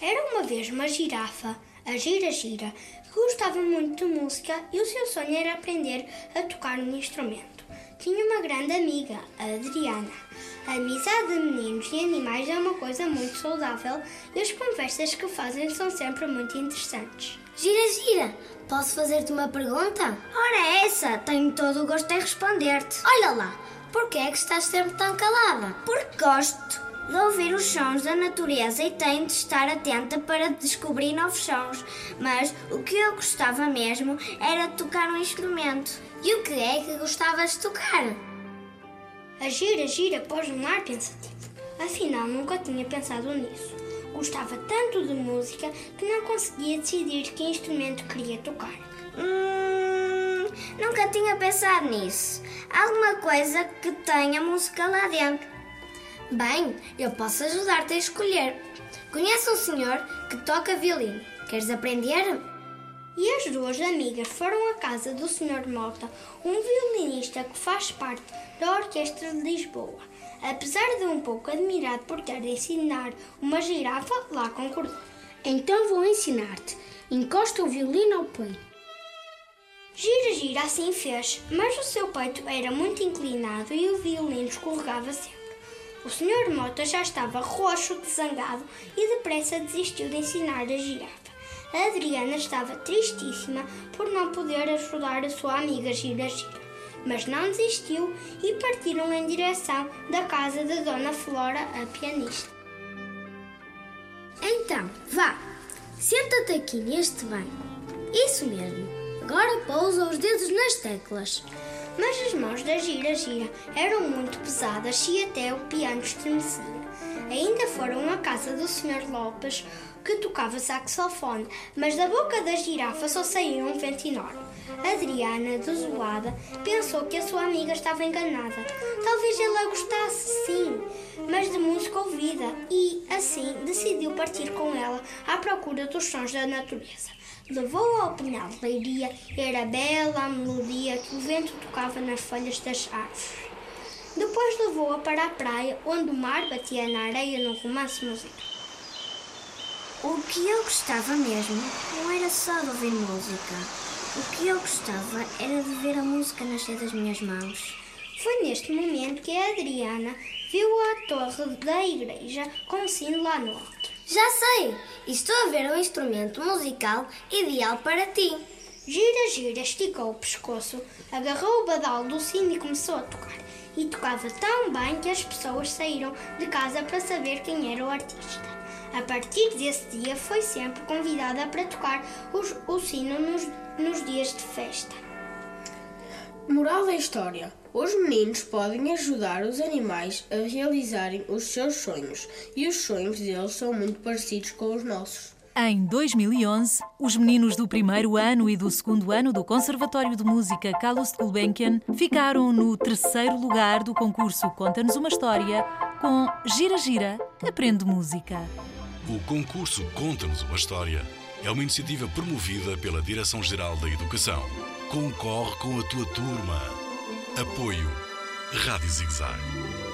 Era uma vez uma girafa, a Gira Gira, que gostava muito de música e o seu sonho era aprender a tocar um instrumento. Tinha uma grande amiga, a Adriana. A amizade de meninos e animais é uma coisa muito saudável e as conversas que fazem são sempre muito interessantes. Gira, gira, posso fazer-te uma pergunta? Ora, é essa, tenho todo o gosto em responder-te. Olha lá, porquê é que estás sempre tão calada? Porque gosto de ouvir os sons da natureza e tenho de estar atenta para descobrir novos sons. Mas o que eu gostava mesmo era tocar um instrumento. E o que é que gostavas de tocar? A Gira Gira pôs um ar pensativo. Afinal, nunca tinha pensado nisso. Gostava tanto de música que não conseguia decidir que instrumento queria tocar. Hum, nunca tinha pensado nisso. Alguma coisa que tenha música lá dentro. Bem, eu posso ajudar-te a escolher. Conhece um senhor que toca violino. Queres aprender? E as duas amigas foram à casa do Sr. Mota, um violinista que faz parte da Orquestra de Lisboa. Apesar de um pouco admirado por ter de ensinar uma girafa, lá concordou. Então vou ensinar-te. Encosta o violino ao peito. Gira, gira, assim fez, mas o seu peito era muito inclinado e o violino escorregava sempre. O Sr. Mota já estava roxo de zangado e depressa desistiu de ensinar a girafa. A Adriana estava tristíssima por não poder ajudar a sua amiga Gira Gira, mas não desistiu e partiram em direção da casa da Dona Flora, a pianista. Então, vá, senta-te aqui neste banco. Isso mesmo. Agora pousa os dedos nas teclas. Mas as mãos da Gira Gira eram muito pesadas e até o piano estremecia. Ainda foram à casa do Sr. Lopes, que tocava saxofone, mas da boca da girafa só saía um vento enorme. Adriana, desolada, pensou que a sua amiga estava enganada. Talvez ela gostasse, sim, mas de música ouvida, e, assim, decidiu partir com ela à procura dos sons da natureza. Levou-a ao pinhal de leiria, era bela a melodia que o vento tocava nas folhas das árvores. Depois levou-a para a praia, onde o mar batia na areia num romance musical. O que eu gostava mesmo não era só de ouvir música. O que eu gostava era de ver a música nascer das minhas mãos. Foi neste momento que a Adriana viu a torre da igreja com o sino lá no alto. Já sei! Estou a ver um instrumento musical ideal para ti. Gira, gira, esticou o pescoço, agarrou o badal do sino e começou a tocar. E tocava tão bem que as pessoas saíram de casa para saber quem era o artista. A partir desse dia foi sempre convidada para tocar os, o sino nos, nos dias de festa. Moral da história: Os meninos podem ajudar os animais a realizarem os seus sonhos e os sonhos deles são muito parecidos com os nossos. Em 2011, os meninos do primeiro ano e do segundo ano do Conservatório de Música Carlos de Gulbenkian ficaram no terceiro lugar do concurso Conta-nos uma História com Gira Gira, Aprende Música. O concurso Conta-nos uma História é uma iniciativa promovida pela Direção-Geral da Educação. Concorre com a tua turma. Apoio Rádio Zigzag.